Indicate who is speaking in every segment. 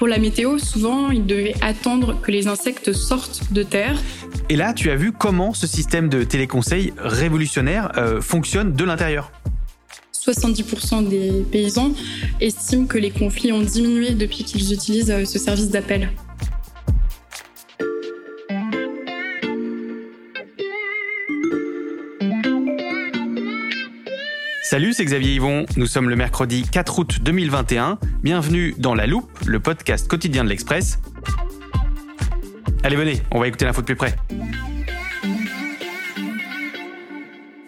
Speaker 1: Pour la météo, souvent, il devait attendre que les insectes sortent de terre.
Speaker 2: Et là, tu as vu comment ce système de téléconseil révolutionnaire euh, fonctionne de l'intérieur.
Speaker 1: 70% des paysans estiment que les conflits ont diminué depuis qu'ils utilisent euh, ce service d'appel.
Speaker 2: Salut, c'est Xavier Yvon. Nous sommes le mercredi 4 août 2021. Bienvenue dans La Loupe, le podcast quotidien de l'Express. Allez, venez, on va écouter l'info de plus près.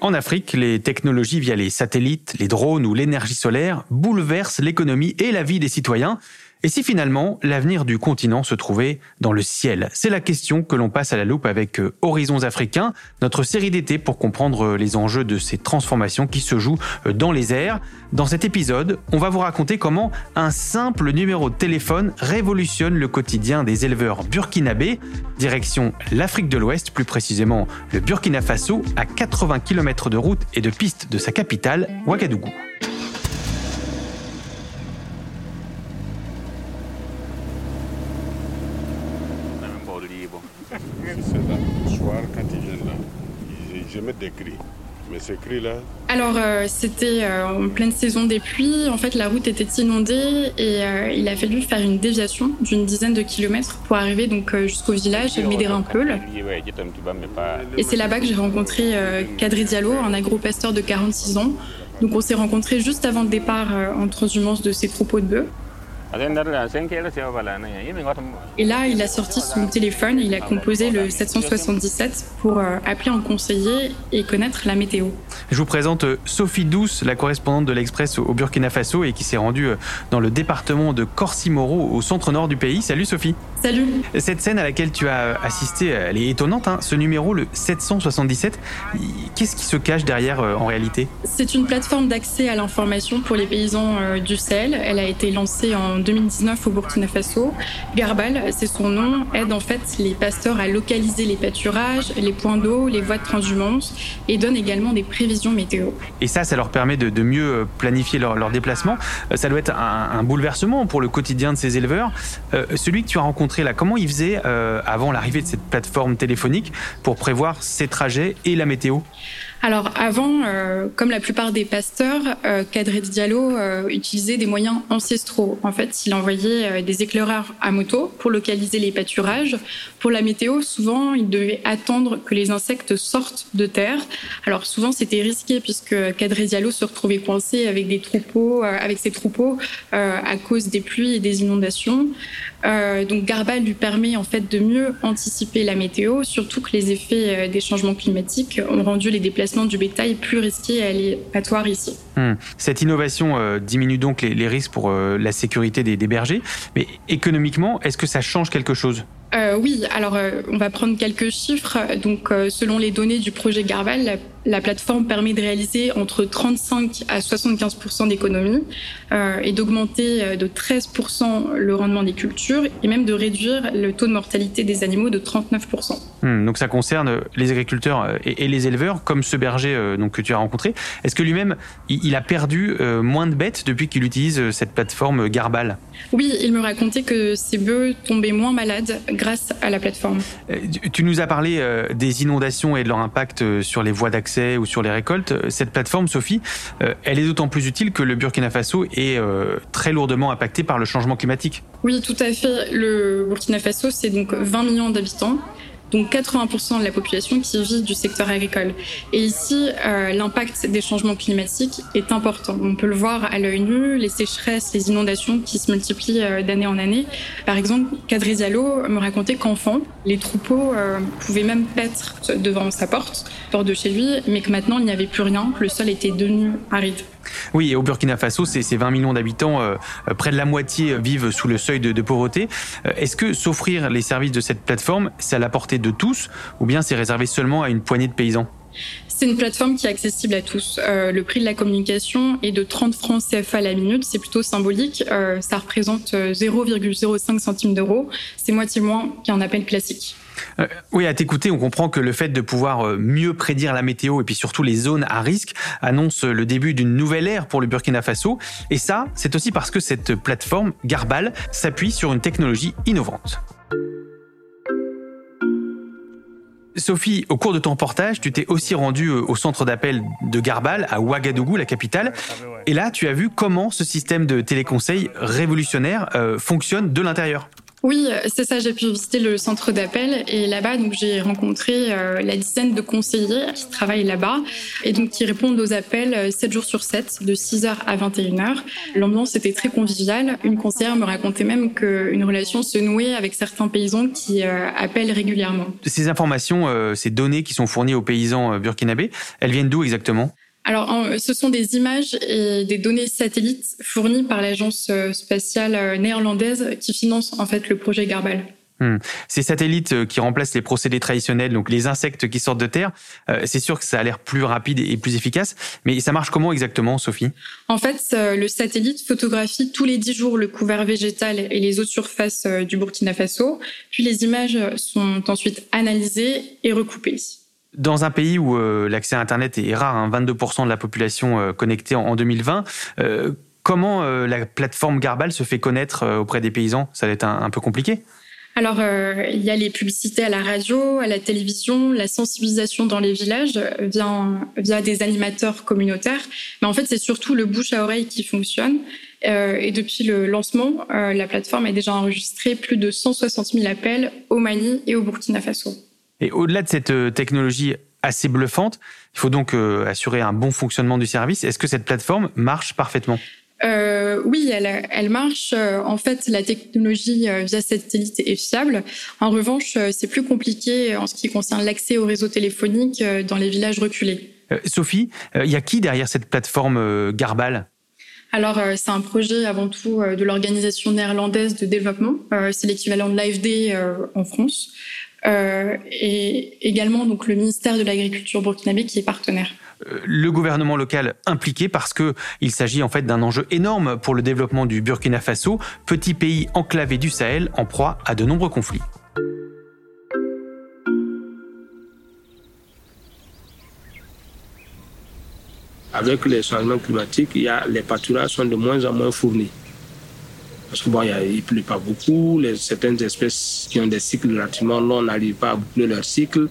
Speaker 2: En Afrique, les technologies via les satellites, les drones ou l'énergie solaire bouleversent l'économie et la vie des citoyens. Et si finalement l'avenir du continent se trouvait dans le ciel? C'est la question que l'on passe à la loupe avec euh, Horizons africains, notre série d'été pour comprendre euh, les enjeux de ces transformations qui se jouent euh, dans les airs. Dans cet épisode, on va vous raconter comment un simple numéro de téléphone révolutionne le quotidien des éleveurs burkinabés. Direction l'Afrique de l'Ouest, plus précisément le Burkina Faso, à 80 km de route et de piste de sa capitale, Ouagadougou.
Speaker 3: Le soir, quand ils viennent là, ils, des cris. Mais ces cris-là,
Speaker 1: Alors, euh, c'était euh, en pleine saison des pluies. En fait, la route était inondée et euh, il a fallu faire une déviation d'une dizaine de kilomètres pour arriver donc jusqu'au village Médérin-Peul. Et c'est là-bas que j'ai rencontré Kadri Diallo, un agro-pasteur de 46 ans. Donc, on s'est rencontrés juste avant le départ en transhumance de ses troupeaux de bœufs. Et là, il a sorti son téléphone et il a composé le 777 pour euh, appeler un conseiller et connaître la météo.
Speaker 2: Je vous présente euh, Sophie Douce, la correspondante de l'Express au Burkina Faso et qui s'est rendue euh, dans le département de Corsimoro au centre-nord du pays. Salut Sophie.
Speaker 1: Salut
Speaker 2: Cette scène à laquelle tu as assisté, elle est étonnante. hein. Ce numéro, le 777, il- qu'est-ce qui se cache derrière euh, en réalité?
Speaker 1: C'est une plateforme d'accès à l'information pour les paysans euh, du Sahel. Elle a été lancée en 2019 au Burkina Faso. Garbal, c'est son nom, aide en fait les pasteurs à localiser les pâturages, les points d'eau, les voies de transhumance et donne également des prévisions météo.
Speaker 2: Et ça, ça leur permet de, mieux euh, planifier leur, leur déplacement. Euh, Ça doit être un, bouleversement pour le quotidien de ces éleveurs. Euh, celui que tu as rencontré là, comment il faisait avant l'arrivée de cette plateforme téléphonique pour prévoir ses trajets et la météo?
Speaker 1: Alors avant, euh, comme la plupart des pasteurs, euh, Kadri Diallo euh, utilisait des moyens ancestraux. En fait, il envoyait euh, des éclaireurs à moto pour localiser les pâturages. Pour la météo, souvent, il devait attendre que les insectes sortent de terre. Alors souvent, c'était risqué puisque Kadri Diallo se retrouvait coincé avec ses troupeaux à cause des pluies et des inondations. Donc Garbal lui permet en fait de mieux anticiper la météo, surtout que les effets des changements climatiques ont rendu les déplacements du bétail plus risqués et aléatoires ici.
Speaker 2: Hmm. Cette innovation euh, diminue donc les, les risques pour euh, la sécurité des, des bergers. Mais économiquement, est-ce que ça change quelque chose?
Speaker 1: Euh, oui, alors euh, on va prendre quelques chiffres. Donc, euh, selon les données du projet Garval, la la plateforme permet de réaliser entre 35 à 75% d'économies euh, et d'augmenter euh, de 13% le rendement des cultures et même de réduire le taux de mortalité des animaux de 39%
Speaker 2: hmm, Donc ça concerne les agriculteurs euh, et, les éleveurs, comme ce berger donc, que tu as rencontré. Est-ce que lui-même, il, a perdu moins de bêtes depuis qu'il utilise cette plateforme Garbal?
Speaker 1: Oui, il me racontait que ses bœufs tombaient moins malades grâce à la plateforme.
Speaker 2: Tu nous as parlé des inondations et de leur impact sur les voies d'accès ou sur les récoltes. Cette plateforme, Sophie, elle est d'autant plus utile que le Burkina Faso est très lourdement impacté par le changement climatique.
Speaker 1: Oui, tout à fait. Le Burkina Faso, c'est donc 20 millions d'habitants donc 80% de la population qui vit du secteur agricole. Et ici, euh, l'impact des changements climatiques est important. On peut le voir à l'œil nu, les sécheresses, les inondations qui se multiplient euh, d'année en année. Par exemple, Kadri me racontait qu'enfant, les troupeaux euh, pouvaient même paître devant sa porte, porte de chez lui, mais que maintenant il n'y avait plus rien, le sol était devenu aride.
Speaker 2: Oui, au Burkina Faso, c'est 20 millions d'habitants, euh, près de la moitié vivent sous le seuil de, pauvreté. Euh, est-ce que s'offrir les services de cette plateforme, c'est à la portée de tous, ou bien c'est réservé seulement à une poignée de paysans?
Speaker 1: C'est une plateforme qui est accessible à tous. Euh, le prix de la communication est de 30 francs CFA la minute. C'est plutôt symbolique. ça représente 0,05 centimes d'euros. C'est moitié moins qu'un appel classique.
Speaker 2: Euh, oui, à t'écouter, on comprend que le fait de pouvoir euh, mieux prédire la météo et puis surtout les zones à risque annonce le début d'une nouvelle ère pour le Burkina Faso. Et ça, c'est aussi parce que cette plateforme, Garbal, s'appuie sur une technologie innovante. Sophie, au cours de ton reportage, tu t'es aussi rendue euh, au centre d'appel de Garbal, à Ouagadougou, la capitale. Et là, tu as vu comment ce système de téléconseil révolutionnaire fonctionne de l'intérieur.
Speaker 1: Oui, c'est ça. J'ai pu visiter le centre d'appel et là-bas, donc j'ai rencontré euh, la dizaine de conseillers qui travaillent là-bas et donc qui répondent aux appels 7 euh, jours sur 7, de 6h à 21h. L'ambiance était très conviviale. Une conseillère me racontait même qu'une relation se nouait avec certains paysans qui euh, appellent régulièrement.
Speaker 2: Ces informations, ces données qui sont fournies aux paysans burkinabés, elles viennent d'où exactement?
Speaker 1: Alors, ce sont des images et des données satellites fournies par l'agence euh, spatiale euh, néerlandaise qui finance en fait le projet Garbal.
Speaker 2: Hmm. Ces satellites euh, qui remplacent les procédés traditionnels, donc les insectes qui sortent de terre, c'est sûr que ça a l'air plus rapide et plus efficace. Mais ça marche comment exactement, Sophie?
Speaker 1: En fait, le satellite photographie tous les 10 jours le couvert végétal et les eaux de surface du Burkina Faso. Puis les images sont ensuite analysées et recoupées.
Speaker 2: Dans un pays où euh, l'accès à Internet est rare, 22% hein, de la population euh, connectée en, 2020, euh, comment la plateforme Garbal se fait connaître auprès des paysans? Ça va être un, peu compliqué
Speaker 1: alors, il y a les publicités à la radio, à la télévision, la sensibilisation dans les villages via, via des animateurs communautaires. Mais en fait, c'est surtout le bouche à oreille qui fonctionne. et depuis le lancement, la plateforme a déjà enregistré plus de 160 000 appels au Mali et au Burkina Faso.
Speaker 2: Et au-delà de cette euh, technologie assez bluffante, il faut donc euh, assurer un bon fonctionnement du service. Est-ce que cette plateforme marche parfaitement?
Speaker 1: Euh, oui, elle, elle marche. En fait, la technologie via satellite est fiable. En revanche, c'est plus compliqué en ce qui concerne l'accès au réseau téléphonique dans les villages reculés.
Speaker 2: Sophie, il y a qui derrière cette plateforme Garbal?
Speaker 1: Alors, c'est un projet avant tout de l'organisation néerlandaise de développement. c'est l'équivalent de l'AFD en France. Euh, et également donc le ministère de l'Agriculture burkinabé qui est partenaire.
Speaker 2: Euh, le gouvernement local impliqué parce que il s'agit en fait d'un enjeu énorme pour le développement du Burkina Faso, petit pays enclavé du Sahel en proie à de nombreux conflits.
Speaker 4: Avec les changements climatiques, il y a, les pâturages sont de moins en moins fournis. Parce que bon, il pleut pas beaucoup. Les, certaines espèces qui ont des cycles relativement longs n'arrivent pas à boucler leur cycle.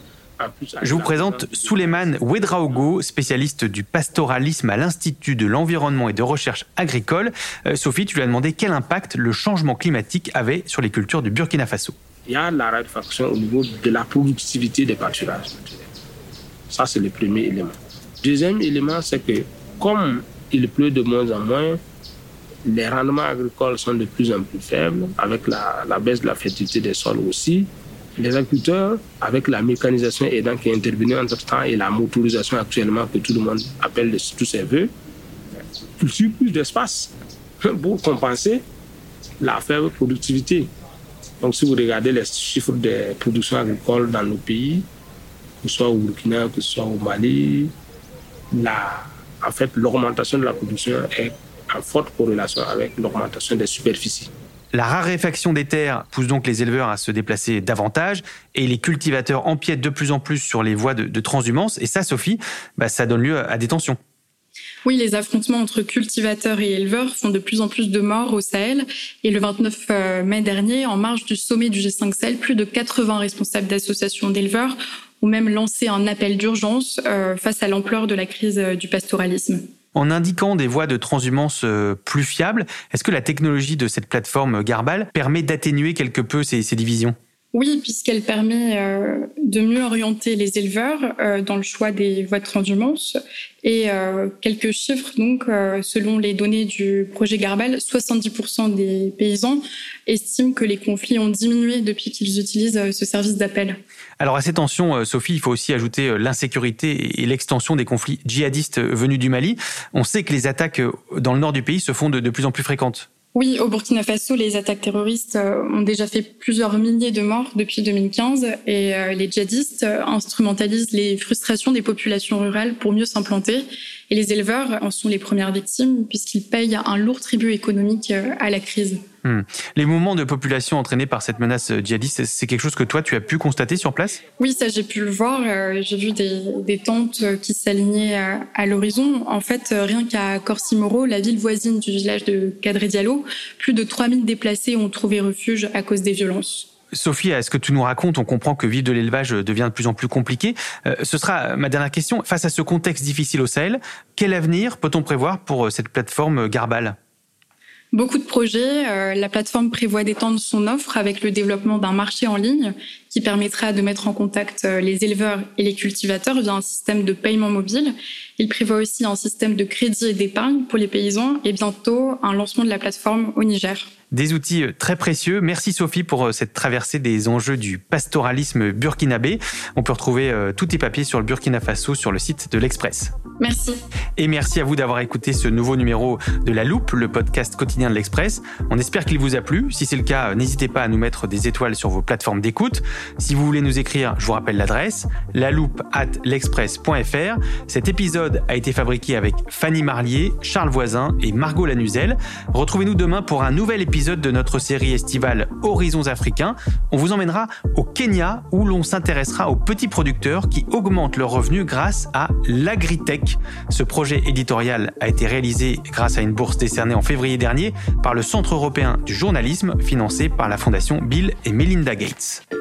Speaker 2: Je vous présente Souleymane Ouedraogo, spécialiste du pastoralisme à l'Institut de l'environnement et de recherche agricole. Euh, Sophie, tu lui as demandé quel impact le changement climatique avait sur les cultures du Burkina Faso.
Speaker 4: Il y a la raréfaction au niveau de la productivité des pâturages. Ça, c'est le premier élément. Deuxième élément, c'est que comme il pleut de moins en moins, les rendements agricoles sont de plus en plus faibles, avec la, baisse de la fertilité des sols aussi. Les agriculteurs, avec la mécanisation aidant qui est intervenue entre-temps et la motorisation actuellement que tout le monde appelle de tous ses voeux, cultivent plus d'espace pour compenser la faible productivité. Donc si vous regardez les chiffres des productions agricoles dans nos pays, que ce soit au Burkina, que ce soit au Mali, la, en fait, l'augmentation de la production est en forte corrélation avec l'augmentation des superficies.
Speaker 2: La raréfaction des terres pousse donc les éleveurs à se déplacer davantage et les cultivateurs empiètent de plus en plus sur les voies de, transhumance. Et ça, Sophie, bah, ça donne lieu à des tensions.
Speaker 1: Oui, les affrontements entre cultivateurs et éleveurs font de plus en plus de morts au Sahel. Et le 29 euh, mai dernier, en marge du sommet du G5 Sahel, plus de 80 responsables d'associations d'éleveurs ont même lancé un appel d'urgence euh, face à l'ampleur de la crise euh, du pastoralisme.
Speaker 2: En indiquant des voies de transhumance plus fiables, est-ce que la technologie de cette plateforme Garbal permet d'atténuer quelque peu ces divisions?
Speaker 1: Oui, puisqu'elle permet euh, de mieux orienter les éleveurs euh, dans le choix des voies de transhumance. Et euh, quelques chiffres, donc, selon les données du projet Garbal, 70% des paysans estiment que les conflits ont diminué depuis qu'ils utilisent ce service d'appel.
Speaker 2: Alors à ces tensions, Sophie, il faut aussi ajouter l'insécurité et l'extension des conflits djihadistes venus du Mali. On sait que les attaques dans le nord du pays se font de plus en plus fréquentes.
Speaker 1: Oui, au Burkina Faso, les attaques terroristes euh, ont déjà fait plusieurs milliers de morts depuis 2015 et euh, les djihadistes euh, instrumentalisent les frustrations des populations rurales pour mieux s'implanter et les éleveurs en sont les premières victimes puisqu'ils payent un lourd tribut économique à la crise.
Speaker 2: Hmm. Les mouvements de population entraînés par cette menace djihadiste, c'est quelque chose que toi, tu as pu constater sur place?
Speaker 1: Oui, ça, j'ai pu le voir. J'ai vu des, des, tentes qui s'alignaient à, l'horizon. En fait, rien qu'à Corsimoro, la ville voisine du village de Cadre Diallo, plus de 3000 déplacés ont trouvé refuge à cause des violences.
Speaker 2: Sophie, est-ce que tu nous racontes On comprend que vivre de l'élevage devient de plus en plus compliqué. Euh, ce sera ma dernière question. Face à ce contexte difficile au Sahel, quel avenir peut-on prévoir pour euh, cette plateforme Garbal?
Speaker 1: Beaucoup de projets. Euh, la plateforme prévoit d'étendre son offre avec le développement d'un marché en ligne qui permettra de mettre en contact les éleveurs et les cultivateurs via un système de paiement mobile. Il prévoit aussi un système de crédit et d'épargne pour les paysans et bientôt un lancement de la plateforme au Niger.
Speaker 2: Des outils euh, très précieux. Merci Sophie pour euh, cette traversée des enjeux du pastoralisme burkinabé. On peut retrouver euh, tous tes papiers sur le Burkina Faso sur le site de l'Express.
Speaker 1: Merci.
Speaker 2: Et merci à vous d'avoir écouté ce nouveau numéro de La Loupe, le podcast quotidien de l'Express. On espère qu'il vous a plu. Si c'est le cas, n'hésitez pas à nous mettre des étoiles sur vos plateformes d'écoute. Si vous voulez nous écrire, je vous rappelle l'adresse, loupe at l'express.fr. Cet épisode a été fabriqué avec Fanny Marlier, Charles Voisin et Margot Lanuzel. Retrouvez-nous demain pour un nouvel épisode de notre série estivale Horizons africains. On vous emmènera au Kenya où l'on s'intéressera aux petits producteurs qui augmentent leurs revenus grâce à l'agritech. Ce projet éditorial a été réalisé grâce à une bourse décernée en février dernier par le Centre européen du journalisme financé par la fondation Bill et Melinda Gates.